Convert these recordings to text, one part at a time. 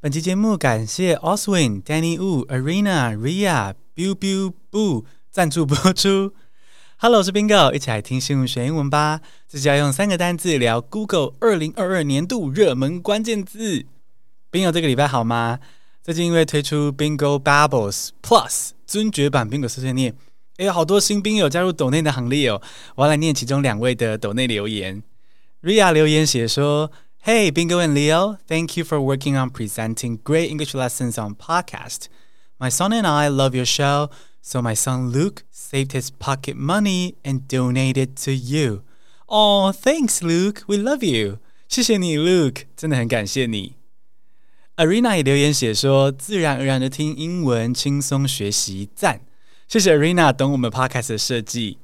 本期节目感谢 Oswin、Danny Wu、Arena、Ria、Biu Biu Boo 赞助播出。Hello，我是 Bingo，一起来听新闻学英文吧。这就要用三个单字聊 Google 二零二二年度热门关键字。Bingo 这个礼拜好吗？最近因为推出 Bingo Bubbles Plus 尊爵版 Bingo 碎碎念，也，有好多新兵友加入抖内的行列哦。我要来念其中两位的抖内留言。Ria 留言写说。Hey, Bingo and Leo, thank you for working on presenting great English lessons on podcast. My son and I love your show, so my son Luke saved his pocket money and donated to you. Oh, thanks, Luke. We love you. 谢谢你，Luke，真的很感谢你。Arena 也留言写说，自然而然的听英文，轻松学习，赞。谢谢 Arena 懂我们 podcast 的设计，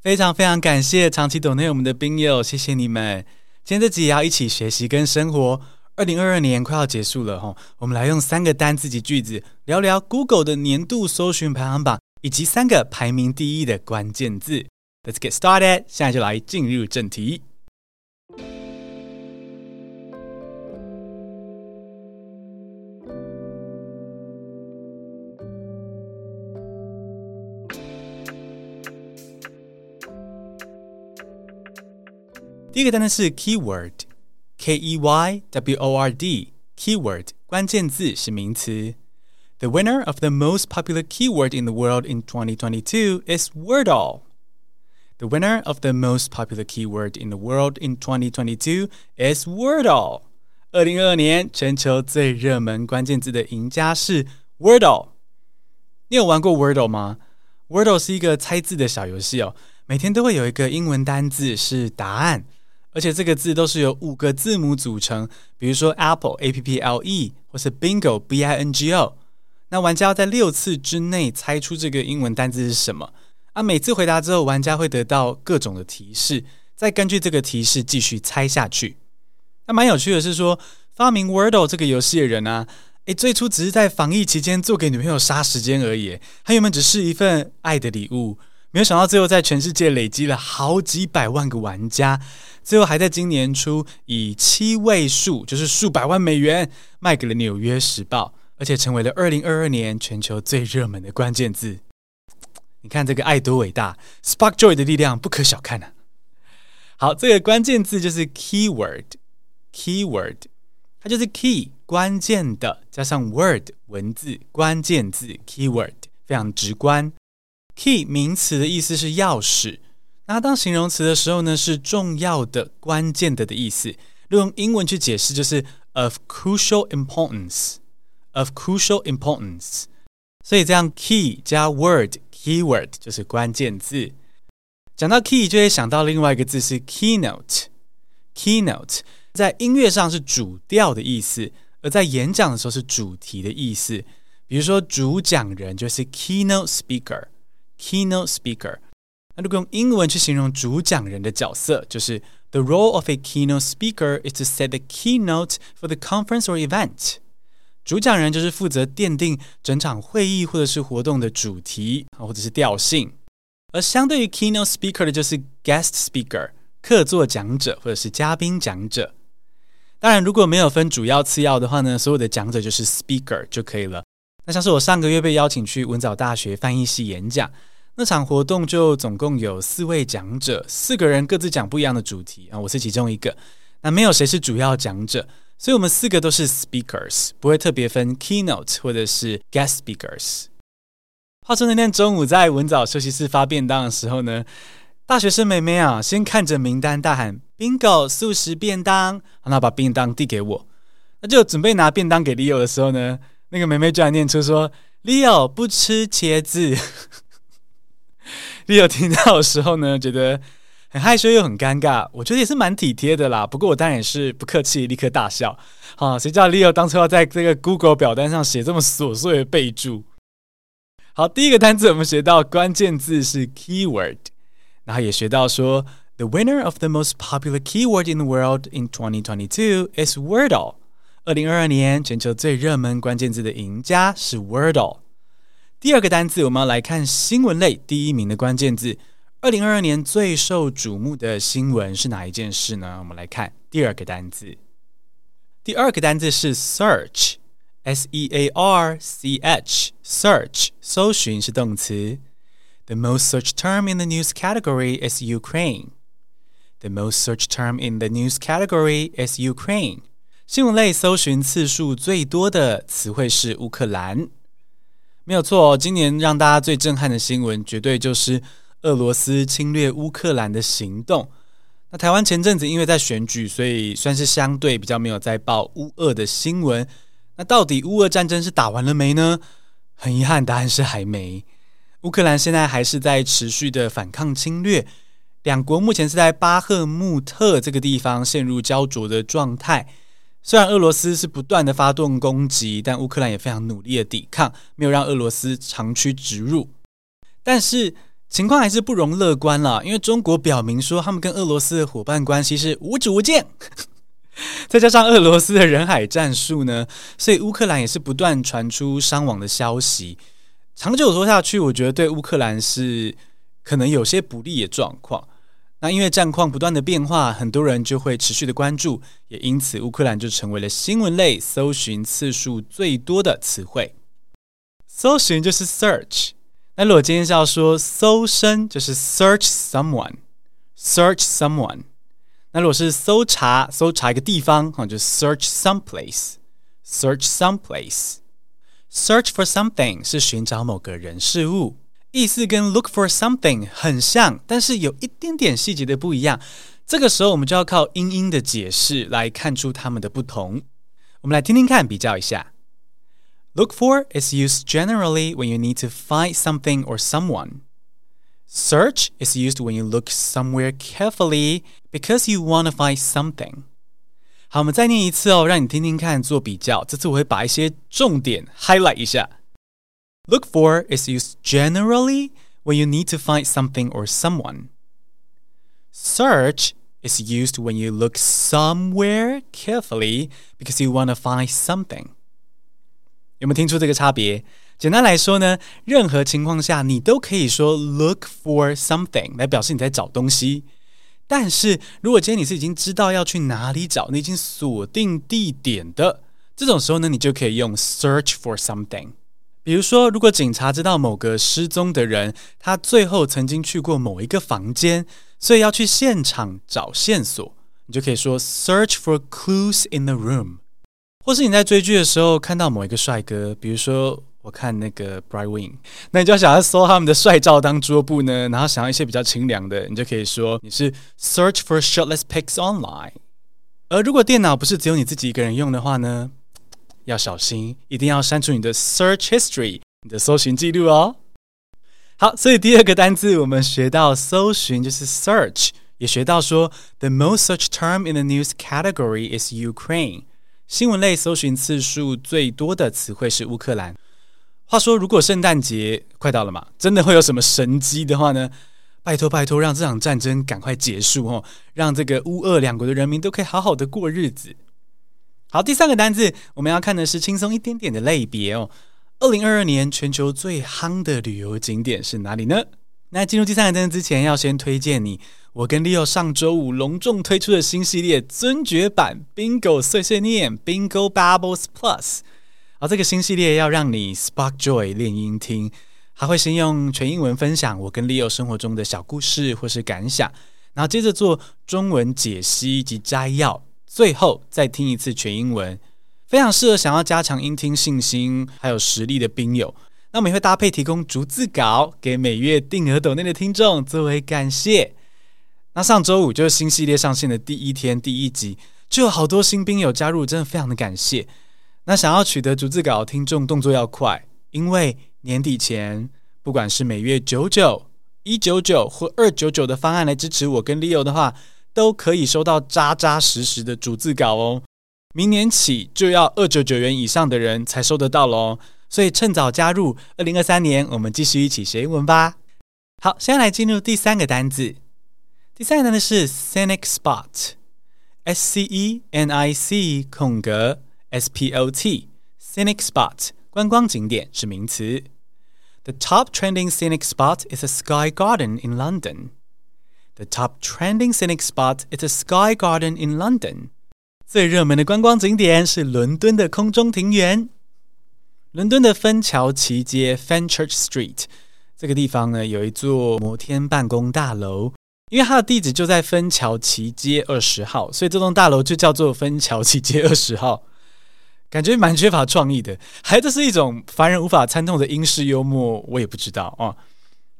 非常非常感谢长期懂内我们的兵友，谢谢你们。 今天这集也要一起学习跟生活。二零二二年快要结束了哈，我们来用三个单字及句子聊聊 Google 的年度搜寻排行榜以及三个排名第一的关键字。Let's get started，现在就来进入正题。第一个单词是 keyword，K E Y W O R D，keyword 关键字是名词。The winner of the most popular keyword in the world in 2022 is Wordle. The winner of the most popular keyword in the world in 2022 is Wordle. 二零二二年全球最热门关键字的赢家是 Wordle。你有玩过 Wordle 吗？Wordle 是一个猜字的小游戏哦，每天都会有一个英文单字是答案。 而且这个字都是由五个字母组成，比如说 Apple A P P L E 或是 Bingo B I N G O。那玩家要在六次之内猜出这个英文单字是什么。啊，每次回答之后，玩家会得到各种的提示，再根据这个提示继续猜下去。那蛮有趣的是说，发明 Wordle 这个游戏的人啊，诶，最初只是在防疫期间做给女朋友杀时间而已，他原本只是一份爱的礼物。没有想到，最后在全世界累积了好几百万个玩家，最后还在今年初以七位数，就是数百万美元卖给了《纽约时报》，而且成为了二零二二年全球最热门的关键字。你看这个爱多伟大，Spark Joy 的力量不可小看啊！好，这个关键字就是 keyword，keyword，它就是 key 关键的加上 word 文字关键字 keyword，非常直观。Key 名词的意思是钥匙，那当形容词的时候呢，是重要的、关键的的意思如。用英文去解释就是 of crucial importance，of crucial importance。所以这样 key 加 word，keyword 就是关键字。讲到 key 就会想到另外一个字是 keynote，keynote 在音乐上是主调的意思，而在演讲的时候是主题的意思。比如说主讲人就是 keynote speaker。Keynote speaker，那如果用英文去形容主讲人的角色，就是 The role of a keynote speaker is to set the keynote for the conference or event。主讲人就是负责奠定整场会议或者是活动的主题啊，或者是调性。而相对于 keynote speaker 的就是 guest speaker，客座讲者或者是嘉宾讲者。当然，如果没有分主要次要的话呢，所有的讲者就是 speaker 就可以了。 那像是我上个月被邀请去文藻大学翻译系演讲。那场活动就总共有四位讲者，四个人各自讲不一样的主题啊，我是其中一个。那没有谁是主要讲者，所以我们四个都是 speakers，不会特别分 keynote 或者是 guest speakers。话说那天中午在文藻休息室发便当的时候呢，大学生妹妹啊，先看着名单大喊 bingo 素食便当，那把便当递给我，那就准备拿便当给 Leo 的时候呢，那个妹妹居然念出说 Leo 不吃茄子。Leo 听到的时候呢，觉得很害羞又很尴尬，我觉得也是蛮体贴的啦。不过我当然也是不客气，立刻大笑。好，谁知道 Leo 当初要在这个 Google 表单上写这么琐碎的备注？好，第一个单词我们学到关键字是 keyword，然后也学到说 The winner of the most popular keyword in the world in 2022 is Wordle。二零二二年全球最热门关键字的赢家是 Wordle。第二个单词，我们要来看新闻类第一名的关键字。二零二二年最受瞩目的新闻是哪一件事呢？我们来看第二个单词。第二个单词是 search，S E A R C H，search 搜寻是动词。The most searched term in the news category is Ukraine. The most searched term in the news category is Ukraine. 新闻类搜寻次数最多的词汇是乌克兰。没有错，今年让大家最震撼的新闻，绝对就是俄罗斯侵略乌克兰的行动。那台湾前阵子因为在选举，所以算是相对比较没有在报乌俄的新闻。那到底乌俄战争是打完了没呢？很遗憾，答案是还没。乌克兰现在还是在持续的反抗侵略，两国目前是在巴赫穆特这个地方陷入胶着的状态。虽然俄罗斯是不断的发动攻击，但乌克兰也非常努力的抵抗，没有让俄罗斯长驱直入。但是情况还是不容乐观了，因为中国表明说他们跟俄罗斯的伙伴关系是无止无间。再加上俄罗斯的人海战术呢，所以乌克兰也是不断传出伤亡的消息。长久说下去，我觉得对乌克兰是可能有些不利的状况。那因为战况不断的变化，很多人就会持续的关注，也因此乌克兰就成为了新闻类搜寻次数最多的词汇。搜寻就是 search，那如果今天是要说搜身，就是 search someone，search someone。那如果是搜查，搜查一个地方，哈，就 search someplace，search someplace。Search for something 是寻找某个人事物，意思跟 look for something 很像，但是有一点点细节的不一样。这个时候我们就要靠英英的解释来看出它们的不同。我们来听听看，比较一下。Look for is used generally when you need to find something or someone. Search is used when you look somewhere carefully because you want to find something. 好，我们再念一次哦，让你听听看，做比较。这次我会把一些重点 highlight 一下。 Look for is used generally when you need to find something or someone. Search is used when you look somewhere carefully because you want to find something. 有没有听出这个差别？简单来说呢，任何情况下你都可以说 look for something 来表示你在找东西。但是如果今天你是已经知道要去哪里找，你已经锁定地点的这种时候呢，你就可以用 search for something。 比如说，如果警察知道某个失踪的人，他最后曾经去过某一个房间，所以要去现场找线索，你就可以说 search for clues in the room。或是你在追剧的时候看到某一个帅哥，比如说。我看那个 Bright Wing，那你就要想要搜他们的帅照当桌布呢，然后想要一些比较清凉的，你就可以说你是 search for shirtless pics online。而如果电脑不是只有你自己一个人用的话呢，要小心，一定要删除你的 search history，你的搜寻记录哦。好，所以第二个单字我们学到搜寻就是 search，也学到说 the most searched term in the news category is Ukraine。新闻类搜寻次数最多的词汇是乌克兰。话说，如果圣诞节快到了嘛，真的会有什么神机的话呢？拜托拜托，让这场战争赶快结束哦，让这个乌俄两国的人民都可以好好的过日子。好，第三个单字我们要看的是轻松一点点的类别哦。二零二二年全球最夯的旅游景点是哪里呢？那进入第三个单字之前，要先推荐你，我跟 Leo 上周五隆重推出的新系列尊爵版 Bingo 碎碎念 Bingo Bubbles Plus。而、哦、这个新系列要让你 spark joy 练音听，还会先用全英文分享我跟 Leo 生活中的小故事或是感想，然后接着做中文解析及摘要，最后再听一次全英文，非常适合想要加强英听信心还有实力的兵友。那我们也会搭配提供逐字稿给每月定额抖内的听众作为感谢。那上周五就是新系列上线的第一天，第一集就有好多新兵友加入，真的非常的感谢。那想要取得逐字稿，听众动作要快，因为年底前，不管是每月九九、一九九或二九九的方案来支持我跟 Leo 的话，都可以收到扎扎实实的逐字稿哦。明年起就要二九九元以上的人才收得到喽，所以趁早加入。二零二三年，我们继续一起学英文吧。好，现在来进入第三个单字，第三个单字是 scenic spot，S C E N I C 空格。S P O T scenic spot 观光景点是名词。The top trending scenic spot is a sky garden in London. The top trending scenic spot is a sky garden in London. 最热门的观光景点是伦敦的空中庭园。伦敦的芬乔奇街 （Fenchurch Street） 这个地方呢，有一座摩天办公大楼，因为它的地址就在芬乔奇街二十号，所以这栋大楼就叫做芬乔奇街二十号。感觉蛮缺乏创意的，还这是一种凡人无法参透的英式幽默，我也不知道哦。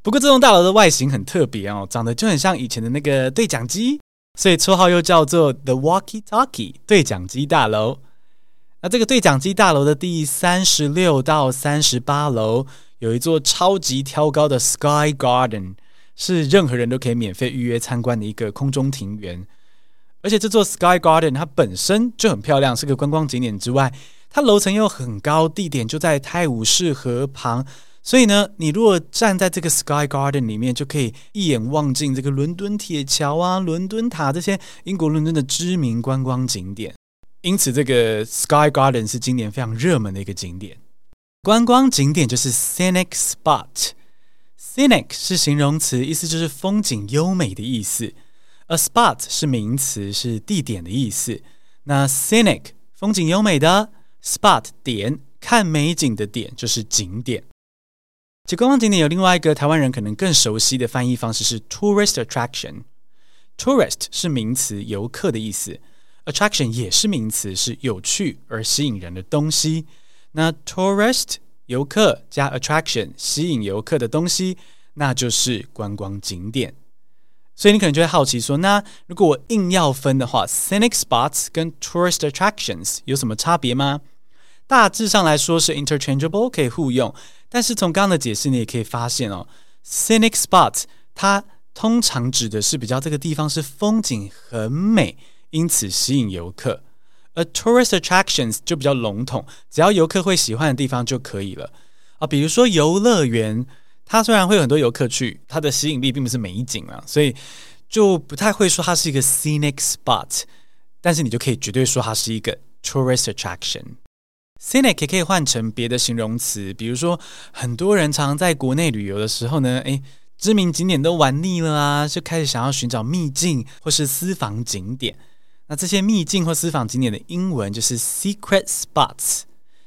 不过这栋大楼的外形很特别哦，长得就很像以前的那个对讲机，所以绰号又叫做 The Walkie Talkie 对讲机大楼。那这个对讲机大楼的第三十六到三十八楼有一座超级挑高的 Sky Garden，是任何人都可以免费预约参观的一个空中庭园。而且这座 Sky Garden 它本身就很漂亮，是个观光景点之外，它楼层又很高，地点就在泰晤士河旁，所以呢，你如果站在这个 Sky Garden 里面，就可以一眼望尽这个伦敦铁桥啊、伦敦塔这些英国伦敦的知名观光景点。因此，这个 Sky Garden 是今年非常热门的一个景点。观光景点就是 scenic spot。scenic 是形容词，意思就是风景优美的意思。A spot 是名词，是地点的意思。那 scenic 风景优美的 spot 点，看美景的点就是景点。其观光景点有另外一个台湾人可能更熟悉的翻译方式是 tourist attraction。tourist 是名词，游客的意思。Attraction 也是名词，是有趣而吸引人的东西。那 tourist 游客加 attraction 吸引游客的东西，那就是观光景点。所以你可能就会好奇说，那如果我硬要分的话，scenic spots 跟 tourist attractions 有什么差别吗？大致上来说是 interchangeable，可以互用。但是从刚刚的解释，你也可以发现哦，scenic spot 它通常指的是比较这个地方是风景很美。因此吸引游客，而 tourist attractions 就比较笼统，只要游客会喜欢的地方就可以了啊。比如说游乐园，它虽然会有很多游客去，它的吸引力并不是美景啊，所以就不太会说它是一个 scenic spot。但是你就可以绝对说它是一个 tourist attraction。Scenic 可以换成别的形容词，比如说很多人常常在国内旅游的时候呢，诶，知名景点都玩腻了啊，就开始想要寻找秘境或是私房景点。那这些秘境或私房景点的英文就是 secret spots。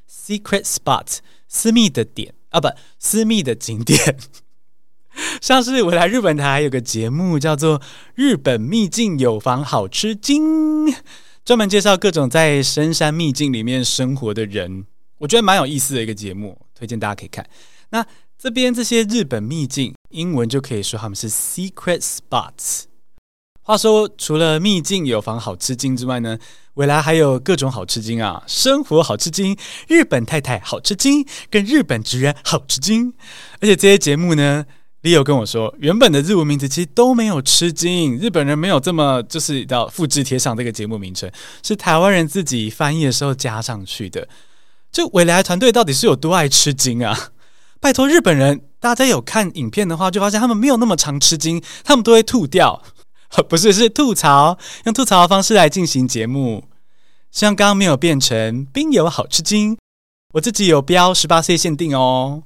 secret spots，私密的点啊，不，私密的景点。像是我来日本台有个节目叫做《日本秘境有房好吃惊》，专门介绍各种在深山秘境里面生活的人，我觉得蛮有意思的一个节目，推荐大家可以看。那这边这些日本秘境，英文就可以说他们是 secret spots。话说，除了秘境有房好吃惊之外呢，未来还有各种好吃惊啊，生活好吃惊、日本太太好吃惊、跟日本职人好吃惊。而且这些节目呢，Leo 跟我说，原本的日文名字其实都没有吃惊，日本人没有这么就是要复制贴上这个节目名称，是台湾人自己翻译的时候加上去的。就未来团队到底是有多爱吃惊啊？拜托日本人，大家有看影片的话，就发现他们没有那么常吃惊，他们都会吐掉。不是，是吐槽，用吐槽的方式来进行节目。像刚刚没有变成冰友好吃惊，我自己有标十八岁限定哦。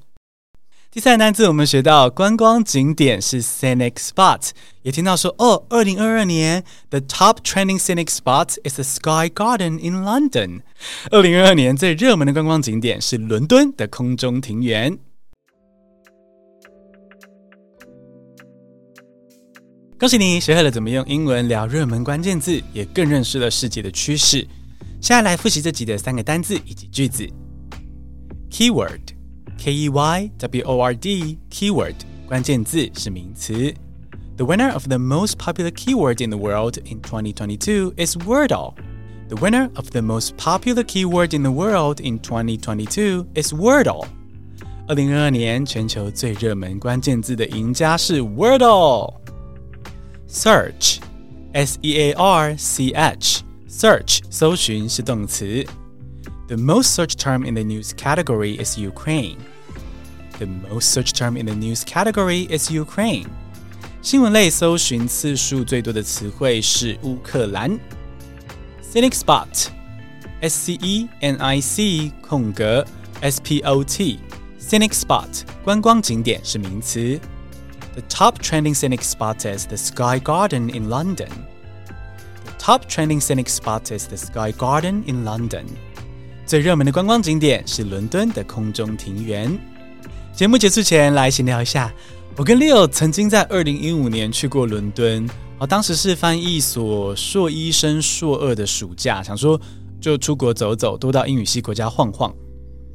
第三个单词我们学到观光景点是 scenic spot，也听到说哦，二零二二年 the top trending scenic spot is the Sky Garden in London。二零二二年最热门的观光景点是伦敦的空中庭园。恭喜你学会了怎么用英文聊热门关键字，也更认识了世界的趋势。现在来复习这集的三个单字以及句子 keyword。Keyword，K-E-Y-W-O-R-D，keyword，关键字是名词。The winner of the most popular keyword in the world in 2022 is Wordle. The winner of the most popular keyword in the world in 2022 is Wordle. 二零二二年全球最热门关键字的赢家是 Wordle。Search, S-E-A-R-C-H, search 搜寻是动词。 The most searched term in the news category is Ukraine. The most searched term in the news category is Ukraine. 新闻类搜寻次数最多的词汇是乌克兰。Scenic spot, S-C-E-N-I-C 空格 S-P-O-T, scenic spot 观光景点是名词。The top trending scenic spot is the Sky Garden in London. The top trending scenic spot is the Sky Garden in London. 最热门的观光景点是伦敦的空中庭园。节目结束前，来闲聊一下。我跟 Leo 曾经在二零一五年去过伦敦，哦，当时是翻译所硕一升硕二的暑假，想说就出国走走，多到英语系国家晃晃。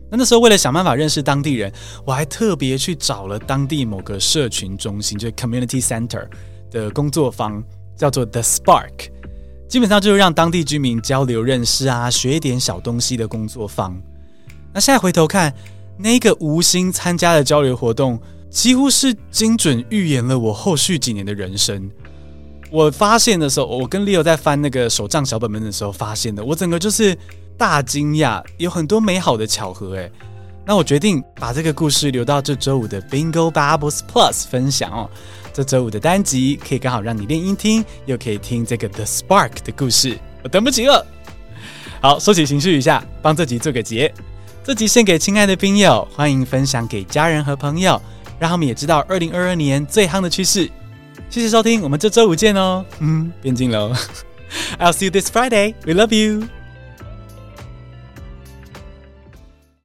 那那时候为了想办法认识当地人，我还特别去找了当地某个社群中心，就是 Community Center 的工作坊，叫做 The Spark。基本上就是让当地居民交流认识啊，学一点小东西的工作坊。那现在回头看，那个无心参加的交流活动，几乎是精准预言了我后续几年的人生。我发现的时候，我跟 Leo 在翻那个手账小本本的时候发现的，我整个就是大惊讶，有很多美好的巧合。诶，那我决定把这个故事留到这周五的 Bingo Bubbles Plus 分享哦。这周五的单集可以刚好让你练音听，又可以听这个 The Spark 的故事，我等不及了。好，收起情绪一下，帮这集做个结。这集献给亲爱的病友，欢迎分享给家人和朋友，让他们也知道二零二二年最夯的趋势。谢谢收听，我们这周五见哦。嗯，变近喽。I'll see you this Friday. We love you.